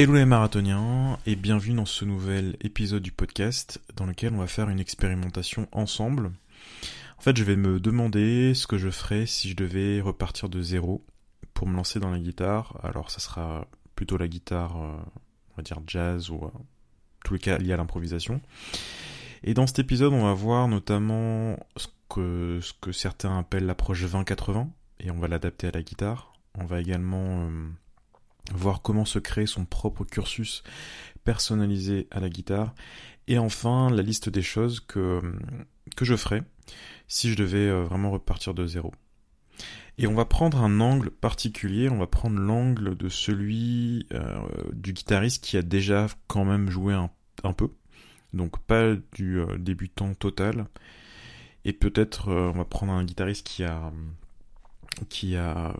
Hello les marathoniens et bienvenue dans ce nouvel épisode du podcast dans lequel on va faire une expérimentation ensemble. En fait, je vais me demander ce que je ferais si je devais repartir de zéro pour me lancer dans la guitare. Alors, ça sera plutôt la guitare, euh, on va dire jazz ou euh, tous les cas liés à l'improvisation. Et dans cet épisode, on va voir notamment ce que, ce que certains appellent l'approche 20-80 et on va l'adapter à la guitare. On va également euh, voir comment se créer son propre cursus personnalisé à la guitare, et enfin la liste des choses que, que je ferais si je devais euh, vraiment repartir de zéro. Et on va prendre un angle particulier, on va prendre l'angle de celui euh, du guitariste qui a déjà quand même joué un, un peu, donc pas du euh, débutant total, et peut-être on va prendre un guitariste qui a qui a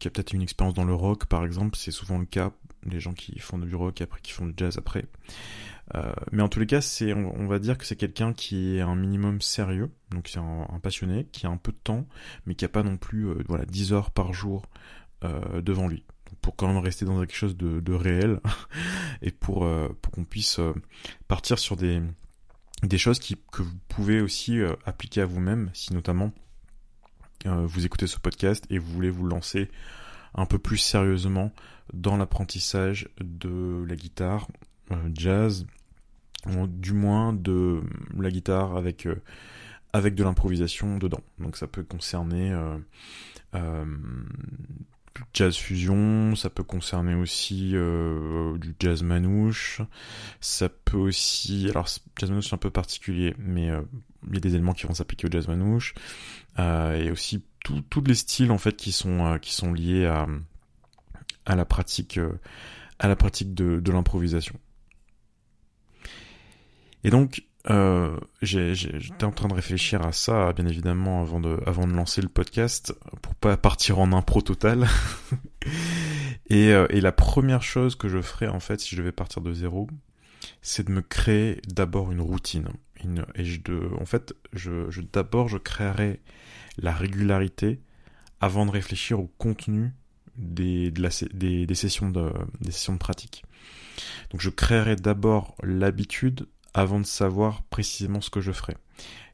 qui a peut-être une expérience dans le rock, par exemple, c'est souvent le cas, les gens qui font du rock et après qui font du jazz après. Euh, mais en tous les cas, c'est, on, va dire que c'est quelqu'un qui est un minimum sérieux, donc c'est un, passionné, qui a un peu de temps, mais qui a pas non plus, euh, voilà, 10 heures par jour euh, devant lui. pour quand même rester dans quelque chose de, réel et pour, pour qu'on puisse partir sur des, des choses qui, que vous pouvez aussi appliquer à vous-même, si notamment vous écoutez ce podcast et vous voulez vous lancer un peu plus sérieusement dans l'apprentissage de la guitare euh, jazz, du moins de la guitare avec euh, avec de l'improvisation dedans. Donc ça peut concerner jazz fusion, ça peut concerner aussi du jazz manouche, ça peut aussi, alors jazz manouche c'est un peu particulier, mais il y a des éléments qui vont s'appliquer au jazz manouche, euh, et aussi tous les styles en fait qui sont euh, qui sont liés à à la pratique euh, à la pratique de, de l'improvisation. Et donc euh, j'étais en train de réfléchir à ça, bien évidemment, avant de, avant de lancer le podcast, pour pas partir en impro total. et, et la première chose que je ferais, en fait, si je devais partir de zéro, c'est de me créer d'abord une routine. et je, de, en fait, je, je d'abord, je créerai la régularité avant de réfléchir au contenu des, de la, des, des, sessions de, des sessions de pratique. Donc je créerai d'abord l'habitude avant de savoir précisément ce que je ferai.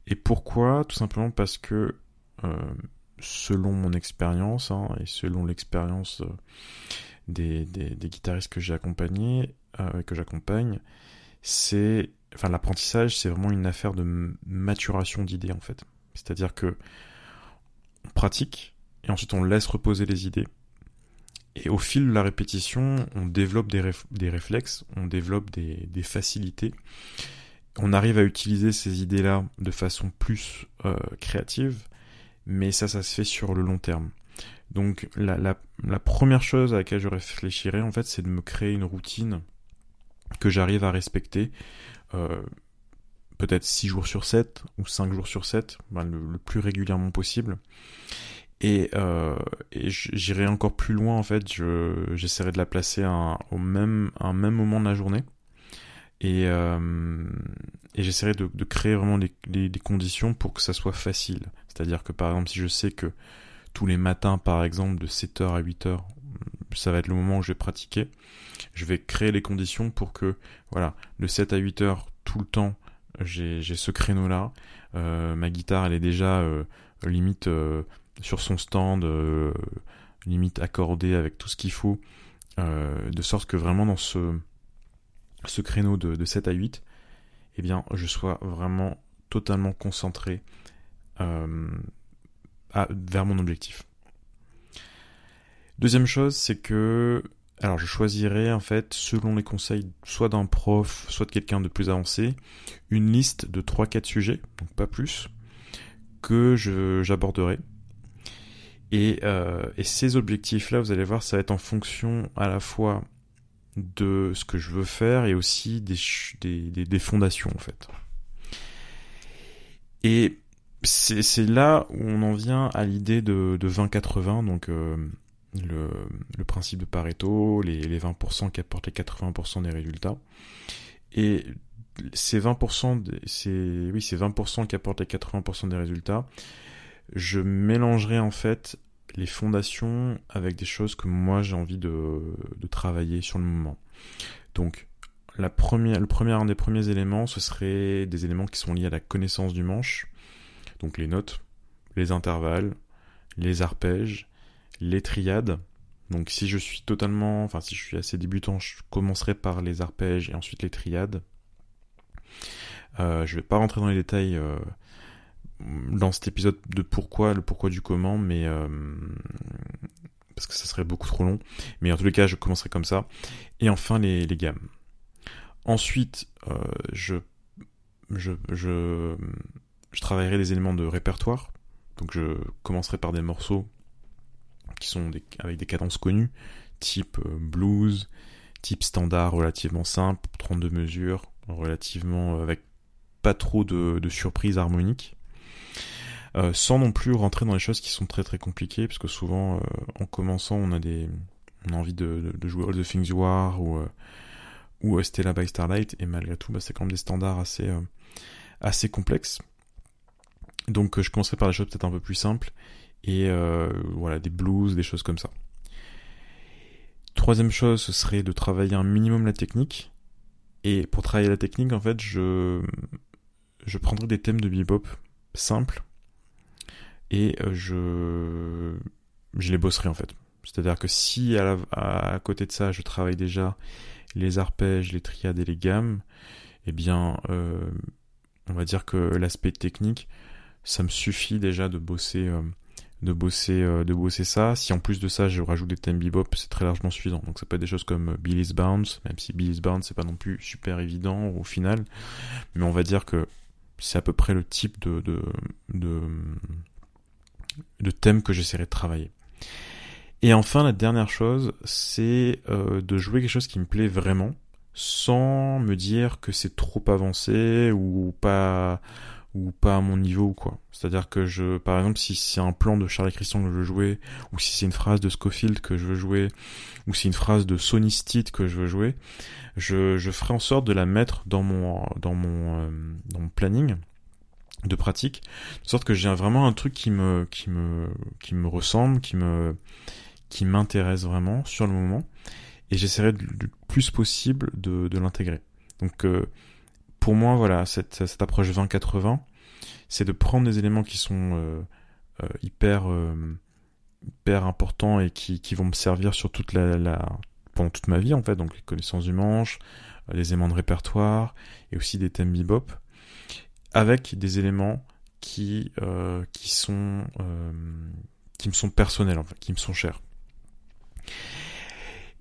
Et pourquoi? Tout simplement parce que euh, selon mon expérience hein, et selon l'expérience euh, des, guitaristes que j'ai accompagnés, euh, que j'accompagne, c'est, enfin, l'apprentissage, c'est vraiment une affaire de maturation d'idées en fait. C'est-à-dire que on pratique et ensuite on laisse reposer les idées. Et au fil de la répétition, on développe des, des réflexes, on développe des, des, facilités. On arrive à utiliser ces idées-là de façon plus euh, créative, mais ça, ça se fait sur le long terme. Donc la, la, la première chose à laquelle je réfléchirais, en fait, c'est de me créer une routine que j'arrive à respecter. Euh, peut-être 6 jours sur 7 ou 5 jours sur 7, ben, le, plus régulièrement possible. Et, euh, j'irai encore plus loin en fait, j'essaierai de la placer à, au même, un même moment de la journée. Et, euh, et j'essaierai de, de, créer vraiment les, les, conditions pour que ça soit facile. C'est-à-dire que par exemple si je sais que tous les matins par exemple de 7h à 8h ça va être le moment où je vais pratiquer, je vais créer les conditions pour que voilà, de 7 à 8 heures tout le temps j'ai ce créneau là. Euh, ma guitare elle est déjà euh, limite euh, sur son stand, euh, limite accordée avec tout ce qu'il faut, de sorte que vraiment dans ce, ce créneau de, de 7 à 8, eh bien je sois vraiment totalement concentré à, vers mon objectif. Deuxième chose, c'est que alors je choisirais en fait, selon les conseils soit d'un prof, soit de quelqu'un de plus avancé, une liste de 3-4 sujets, donc pas plus, que j'aborderai. Et, euh, et, ces objectifs-là, vous allez voir, ça va être en fonction à la fois de ce que je veux faire et aussi des, des, des, fondations en fait. Et c'est là où on en vient à l'idée de, de 20-80, donc euh, le, le, principe de Pareto, les, les 20% qui apportent les 80% des résultats. Et ces 20%, c'est, oui, ces 20% qui apportent les 80% des résultats, je mélangerai en fait les fondations avec des choses que moi j'ai envie de, travailler sur le moment. Donc, le premier, un des premiers éléments, ce serait des éléments qui sont liés à la connaissance du manche. Donc les notes, les intervalles, les arpèges, les triades. Donc si je suis totalement, enfin si je suis assez débutant, je commencerai par les arpèges et ensuite les triades. Euh, je vais pas rentrer dans les détails euh, dans cet épisode de pourquoi, le pourquoi du comment, mais euh, parce que ça serait beaucoup trop long. Mais en tous les cas, je commencerai comme ça. Et enfin les, les gammes. Ensuite, euh, je, je, je, je travaillerai des éléments de répertoire. Donc je commencerai par des morceaux qui sont des, avec des cadences connues, type euh, blues, type standard relativement simple, 32 mesures, relativement avec pas trop de, de surprises harmoniques. Euh, sans non plus rentrer dans les choses qui sont très très compliquées, parce que souvent, euh, en commençant, on a des, on a envie de, jouer All the Things You Are ou euh, ou Stella by Starlight, et malgré tout, bah, c'est quand même des standards assez, euh, assez complexes. Donc je commencerai par des choses peut-être un peu plus simples, et voilà, des blues, des choses comme ça. Troisième chose, ce serait de travailler un minimum la technique, et pour travailler la technique, en fait, je, je prendrai des thèmes de bebop simples, et je, je les bosserai en fait. C'est-à-dire que si à, à, côté de ça, je travaille déjà les arpèges, les triades et les gammes, eh bien, euh, on va dire que l'aspect technique, ça me suffit déjà de bosser, euh, de bosser, euh, de bosser ça. Si en plus de ça, je rajoute des thèmes bebop, c'est très largement suffisant. Donc ça peut être des choses comme Billy's Bounce, même si Billy's Bounce c'est pas non plus super évident au final, mais on va dire que c'est à peu près le type de, de, de, de thème que j'essaierai de travailler. Et enfin, la dernière chose, c'est euh, de jouer quelque chose qui me plaît vraiment, sans me dire que c'est trop avancé ou pas ou pas à mon niveau ou quoi. C'est-à-dire que je, par exemple, si c'est un plan de Charlie Christian que je veux jouer, ou si c'est une phrase de Scofield que je veux jouer, ou si c'est une phrase de Sonny Stitt que je veux jouer, je, ferai en sorte de la mettre dans mon dans mon euh, dans mon planning de pratique, de sorte que j'ai vraiment un truc qui me qui me qui me ressemble, qui me qui m'intéresse vraiment sur le moment. Et j'essaierai le plus possible de, de l'intégrer. Donc euh, pour moi voilà cette, cette approche 20-80 c'est de prendre des éléments qui sont euh, euh, hyper euh, hyper importants et qui, qui vont me servir sur toute la, la pendant toute ma vie en fait. Donc les connaissances du manche les éléments de répertoire et aussi des thèmes bebop avec des éléments qui euh, qui sont euh, qui me sont personnels qui me sont chers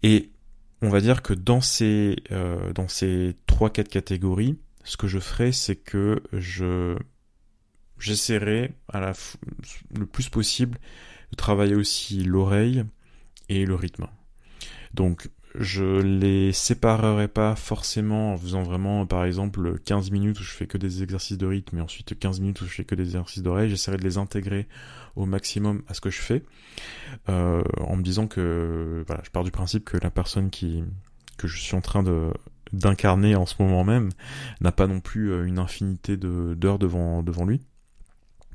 et on va dire que dans ces euh, dans ces trois quatre catégories, ce que je ferai, c'est que je j'essaierai à la le plus possible de travailler aussi l'oreille et le rythme. Donc je les séparerai pas forcément en faisant vraiment par exemple 15 minutes où je fais que des exercices de rythme et ensuite 15 minutes où je fais que des exercices d'oreille, j'essaierai de les intégrer au maximum à ce que je fais euh, en me disant que voilà, je pars du principe que la personne qui que je suis en train de d'incarner en ce moment même n'a pas non plus euh, une infinité de d'heures devant devant lui.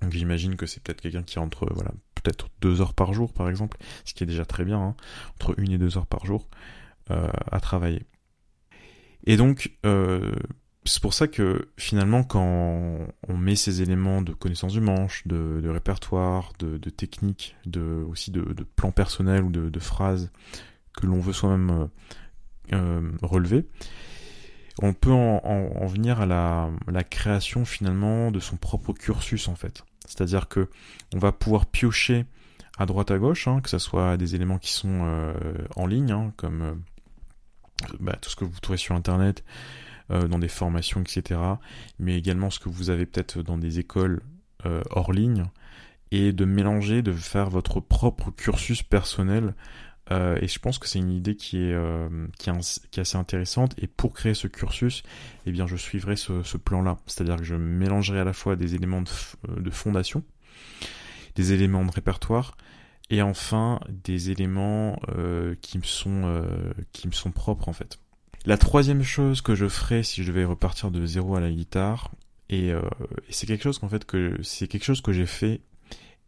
Donc j'imagine que c'est peut-être quelqu'un qui rentre voilà peut-être deux heures par jour par exemple, ce qui est déjà très bien, hein, entre une et deux heures par jour à travailler. Et donc, euh, c'est pour ça que finalement, quand on met ces éléments de connaissance du manche, de, répertoire, de, technique, de, aussi de, plan personnel ou de, phrases que l'on veut soi-même euh, euh, relever, on peut en venir à la, la, création finalement de son propre cursus en fait. C'est-à-dire que on va pouvoir piocher à droite à gauche, hein, que ce soit des éléments qui sont euh, en ligne, hein, comme euh, bah, tout ce que vous trouvez sur Internet, euh, dans des formations, etc. Mais également ce que vous avez peut-être dans des écoles euh, hors ligne, et de mélanger, de faire votre propre cursus personnel. Euh, et je pense que c'est une idée qui est, euh, qui est, assez intéressante. Et pour créer ce cursus, eh bien, je suivrai ce, ce plan-là. C'est-à-dire que je mélangerai à la fois des éléments de, de fondation, des éléments de répertoire, et enfin des éléments euh, qui me sont euh, qui me sont propres en fait. La troisième chose que je ferai si je vais repartir de zéro à la guitare et, euh, c'est quelque chose qu'en fait que c'est quelque chose que j'ai fait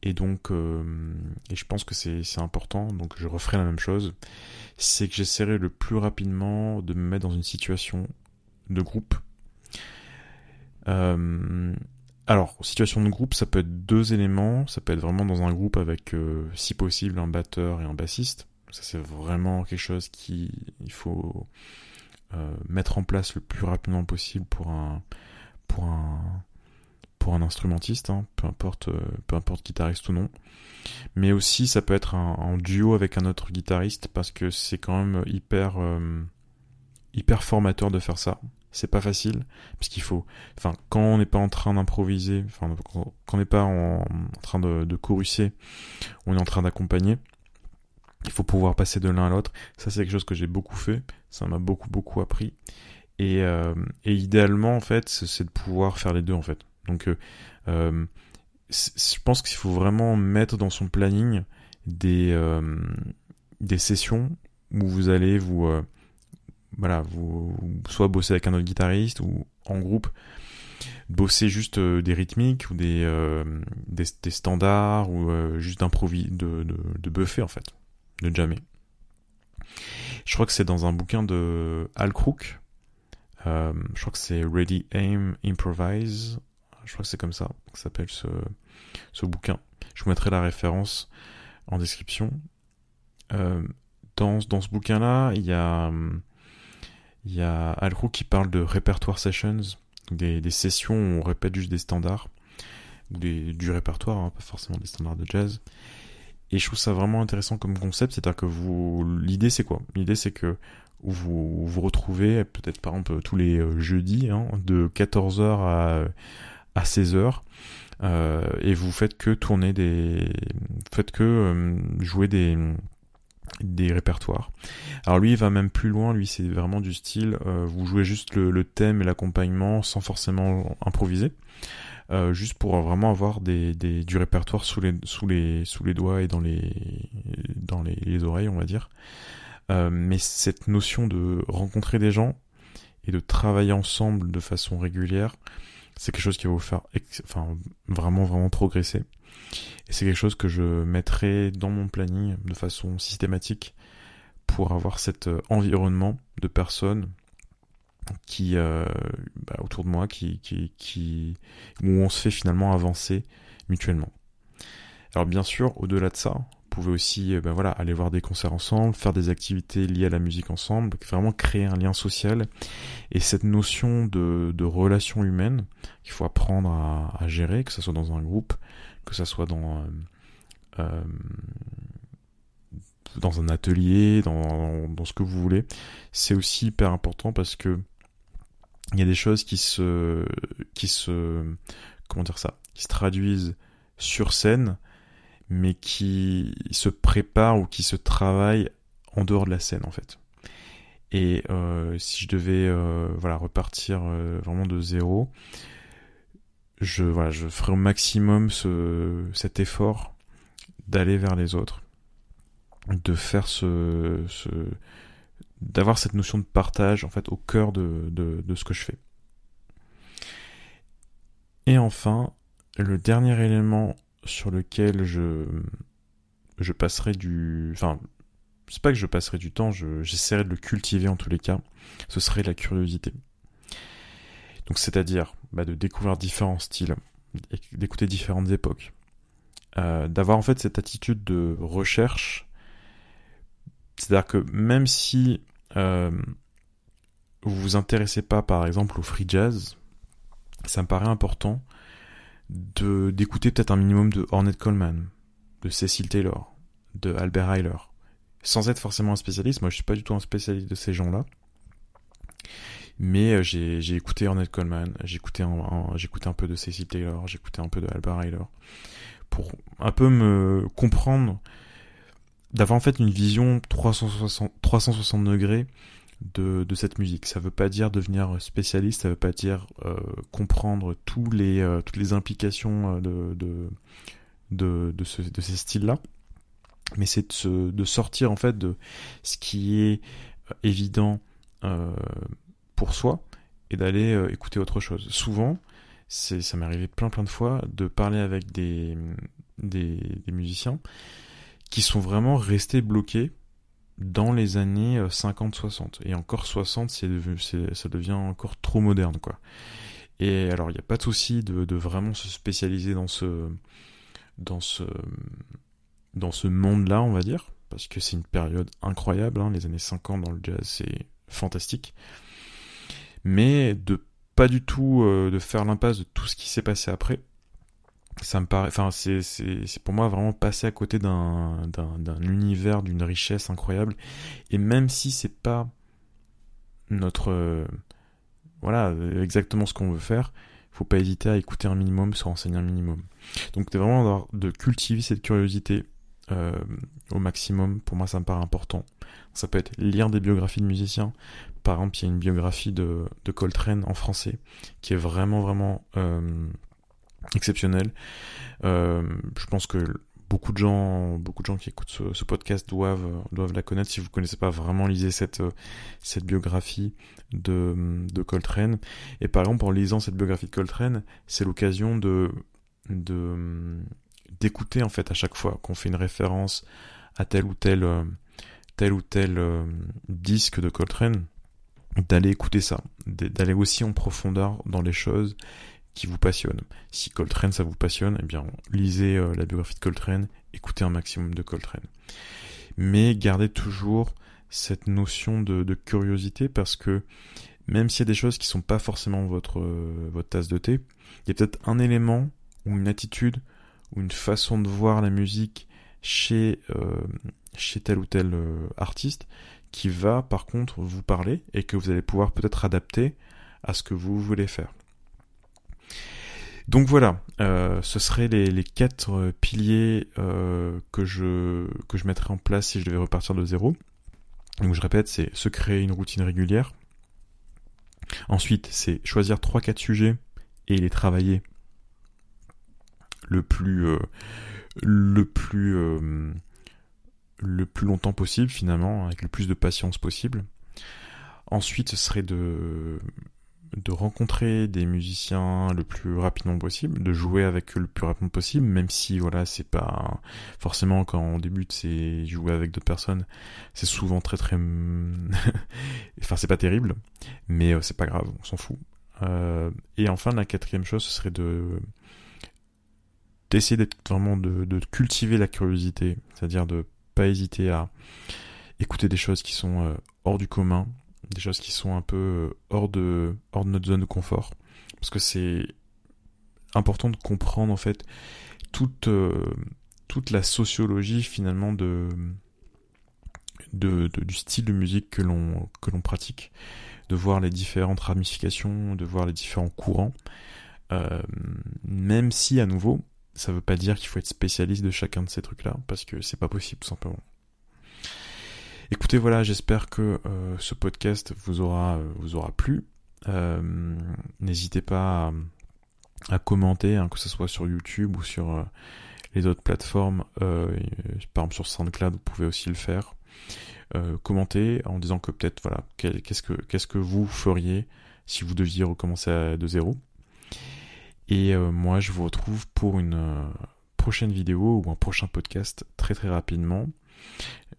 et donc, et je pense que c'est important, donc je referai la même chose, c'est que j'essaierai le plus rapidement de me mettre dans une situation de groupe. Alors, situation de groupe, ça peut être deux éléments, ça peut être vraiment dans un groupe avec, si possible, un batteur et un bassiste. Ça, c'est vraiment quelque chose qui il faut euh, mettre en place le plus rapidement possible pour un pour un pour un instrumentiste, hein, peu importe euh, peu importe guitariste ou non. Mais aussi, ça peut être un, duo avec un autre guitariste parce que c'est quand même hyper euh, hyper formateur de faire ça. C'est pas facile parce qu'il faut, enfin, quand on n'est pas en train d'improviser, enfin, quand on n'est pas en, train de, de choruser, on est en train d'accompagner il faut pouvoir passer de l'un à l'autre. Ça, c'est quelque chose que j'ai beaucoup fait. Ça m'a beaucoup, beaucoup appris. Et, euh, et idéalement, en fait, c'est de pouvoir faire les deux, en fait. Donc, euh, euh je pense qu'il faut vraiment mettre dans son planning des, euh, des sessions où vous allez vous, euh, voilà, vous, soit bosser avec un autre guitariste ou en groupe, bosser juste des rythmiques ou des, des, des, standards ou juste d'improviser, de, de, de buffer, en fait de jamais. Je crois que c'est dans un bouquin de Al Crook. Euh, je crois que c'est Ready Aim Improvise. Je crois que c'est comme ça que s'appelle ce, ce bouquin. Je vous mettrai la référence en description. Euh, dans, dans ce bouquin-là, il y a, il y a Al Crook qui parle de répertoire sessions, des, sessions où on répète juste des standards, du répertoire, hein, pas forcément des standards de jazz. Et je trouve ça vraiment intéressant comme concept, c'est-à-dire que vous, l'idée c'est quoi? L'idée c'est que vous vous retrouvez peut-être par exemple tous les euh, jeudis hein, de 14h à, à 16h euh, et vous faites que tourner des faites que euh, jouer des des répertoires. Alors lui il va même plus loin, lui c'est vraiment du style euh, vous jouez juste le, le thème et l'accompagnement sans forcément improviser. Euh, juste pour vraiment avoir des, des, du répertoire sous les, sous, les, sous les doigts et dans les, dans les, les oreilles, on va dire. Euh, mais cette notion de rencontrer des gens et de travailler ensemble de façon régulière, c'est quelque chose qui va vous faire enfin, vraiment, vraiment progresser. Et c'est quelque chose que je mettrai dans mon planning de façon systématique pour avoir cet euh, environnement de personnes qui euh, bah, autour de moi qui, qui, où on se fait finalement avancer mutuellement. Alors bien sûr, au-delà de ça, vous pouvez aussi ben voilà, aller voir des concerts ensemble, faire des activités liées à la musique ensemble, vraiment créer un lien social. Et cette notion de, de relation humaine qu'il faut apprendre à, à, gérer, que ce soit dans un groupe, que ce soit dans, euh, euh, dans un atelier, dans, dans ce que vous voulez, c'est aussi hyper important parce que il y a des choses qui se, qui se, comment dire ça, qui se traduisent sur scène, mais qui se préparent ou qui se travaillent en dehors de la scène en fait. Et euh, si je devais voilà repartir vraiment de zéro, je voilà je ferai au maximum ce, cet effort d'aller vers les autres, de faire ce, ce d'avoir cette notion de partage en fait au cœur de, de, de, ce que je fais. Et enfin, le dernier élément sur lequel je, je passerai du... Enfin, c'est pas que je passerai du temps, j'essaierai de le cultiver en tous les cas, ce serait la curiosité. Donc c'est-à-dire bah, de découvrir différents styles, d'écouter différentes époques, euh, d'avoir en fait cette attitude de recherche. C'est-à-dire que même si euh, vous vous intéressez pas par exemple au free jazz, ça me paraît important de d'écouter peut-être un minimum de Ornette Coleman, de Cecil Taylor, de Albert Heiler, sans être forcément un spécialiste. Moi, je suis pas du tout un spécialiste de ces gens-là. Mais euh, j'ai, écouté Ornette Coleman, j'ai écouté un, peu de Cecil Taylor, j'ai écouté un peu de Albert Heiler, pour un peu me comprendre d'avoir en fait une vision 360, 360 degrés de, de cette musique. Ça veut pas dire devenir spécialiste, ça veut pas dire euh, comprendre tous les, euh, toutes les implications euh, de, de, de, de, ce, ces styles-là, mais c'est de, de sortir en fait de ce qui est évident pour soi et d'aller écouter autre chose. Souvent, c'est ça m'est arrivé plein plein de fois de parler avec des des, musiciens qui sont vraiment restés bloqués dans les années 50-60. Euh, Et encore 60, c'est, ça devient encore trop moderne, quoi. Et alors, il n'y a pas de souci de, de, vraiment se spécialiser dans ce, dans ce, dans ce monde-là, on va dire, parce que c'est une période incroyable. Hein, les années 50 dans le jazz, c'est fantastique. Mais de pas du tout euh, de faire l'impasse de tout ce qui s'est passé après. Ça me paraît, enfin, c'est, pour moi vraiment passer à côté d'un, d'un, univers d'une richesse incroyable. Et même si c'est pas notre, voilà, exactement ce qu'on veut faire, faut pas hésiter à écouter un minimum, se renseigner un minimum. Donc, c'est vraiment de cultiver cette curiosité euh, au maximum. Pour moi, ça me paraît important. Ça peut être lire des biographies de musiciens. Par exemple, il y a une biographie de, de Coltrane en français qui est vraiment, vraiment euh, exceptionnelle. Euh, je pense que beaucoup de gens, beaucoup de gens qui écoutent ce, podcast doivent, doivent la connaître. Si vous connaissez pas vraiment, lisez cette, cette biographie de, de Coltrane. Et par exemple, en lisant cette biographie de Coltrane, c'est l'occasion de, de, d'écouter en fait à chaque fois qu'on fait une référence à tel ou tel euh, tel ou tel euh, disque de Coltrane, d'aller écouter ça, d'aller aussi en profondeur dans les choses qui vous passionnent. Si Coltrane ça vous passionne, eh bien lisez euh, la biographie de Coltrane, écoutez un maximum de Coltrane. Mais gardez toujours cette notion de, curiosité parce que même s'il y a des choses qui sont pas forcément votre tasse de thé, il y a peut-être un élément ou une attitude ou une façon de voir la musique chez, euh, chez tel ou tel euh, artiste qui va par contre vous parler et que vous allez pouvoir peut-être adapter à ce que vous voulez faire. Donc voilà, euh, ce seraient les, quatre piliers euh, que, je, que je mettrais en place si je devais repartir de zéro. Donc je répète, c'est se créer une routine régulière. Ensuite, c'est choisir trois quatre sujets et les travailler le plus euh, le plus euh, le plus longtemps possible finalement avec le plus de patience possible ensuite ce serait de de rencontrer des musiciens le plus rapidement possible, de jouer avec eux le plus rapidement possible, même si voilà c'est pas forcément quand on débute c'est jouer avec d'autres personnes, c'est souvent très très enfin c'est pas terrible, mais euh, c'est pas grave, on s'en fout. Euh, et enfin la quatrième chose ce serait de d'essayer vraiment de, de, cultiver la curiosité, c'est-à-dire de pas hésiter à écouter des choses qui sont euh, hors du commun, des choses qui sont un peu euh, hors de hors de notre zone de confort, parce que c'est important de comprendre en fait toute euh, toute la sociologie finalement de, de, du style de musique que l'on que l'on pratique, de voir les différentes ramifications, de voir les différents courants. Même si à nouveau ça veut pas dire qu'il faut être spécialiste de chacun de ces trucs-là, parce que c'est pas possible tout simplement. Écoutez, voilà, j'espère que euh, ce podcast vous aura, euh, vous aura plu. Euh, N'hésitez pas à, à commenter, hein, que ce soit sur YouTube ou sur euh, les autres plateformes. Euh, par exemple sur SoundCloud, vous pouvez aussi le faire. commentez en disant que peut-être voilà, qu'est-ce que qu'est-ce que vous feriez si vous deviez recommencer à, de zéro. Et euh, moi, je vous retrouve pour une euh, prochaine vidéo ou un prochain podcast très très rapidement.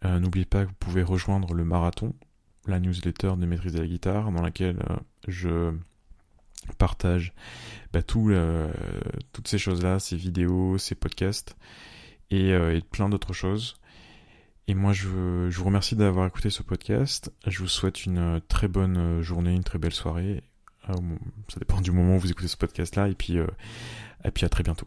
Euh, n'oubliez pas que vous pouvez rejoindre le marathon, la newsletter de maîtrise de la guitare, dans laquelle je partage bah, tout, toutes ces choses-là, ces vidéos, ces podcasts et, et plein d'autres choses. Et moi, je, je vous remercie d'avoir écouté ce podcast. Je vous souhaite une très bonne journée, une très belle soirée ça dépend du moment où vous écoutez ce podcast-là. Et puis, euh, et puis à très bientôt.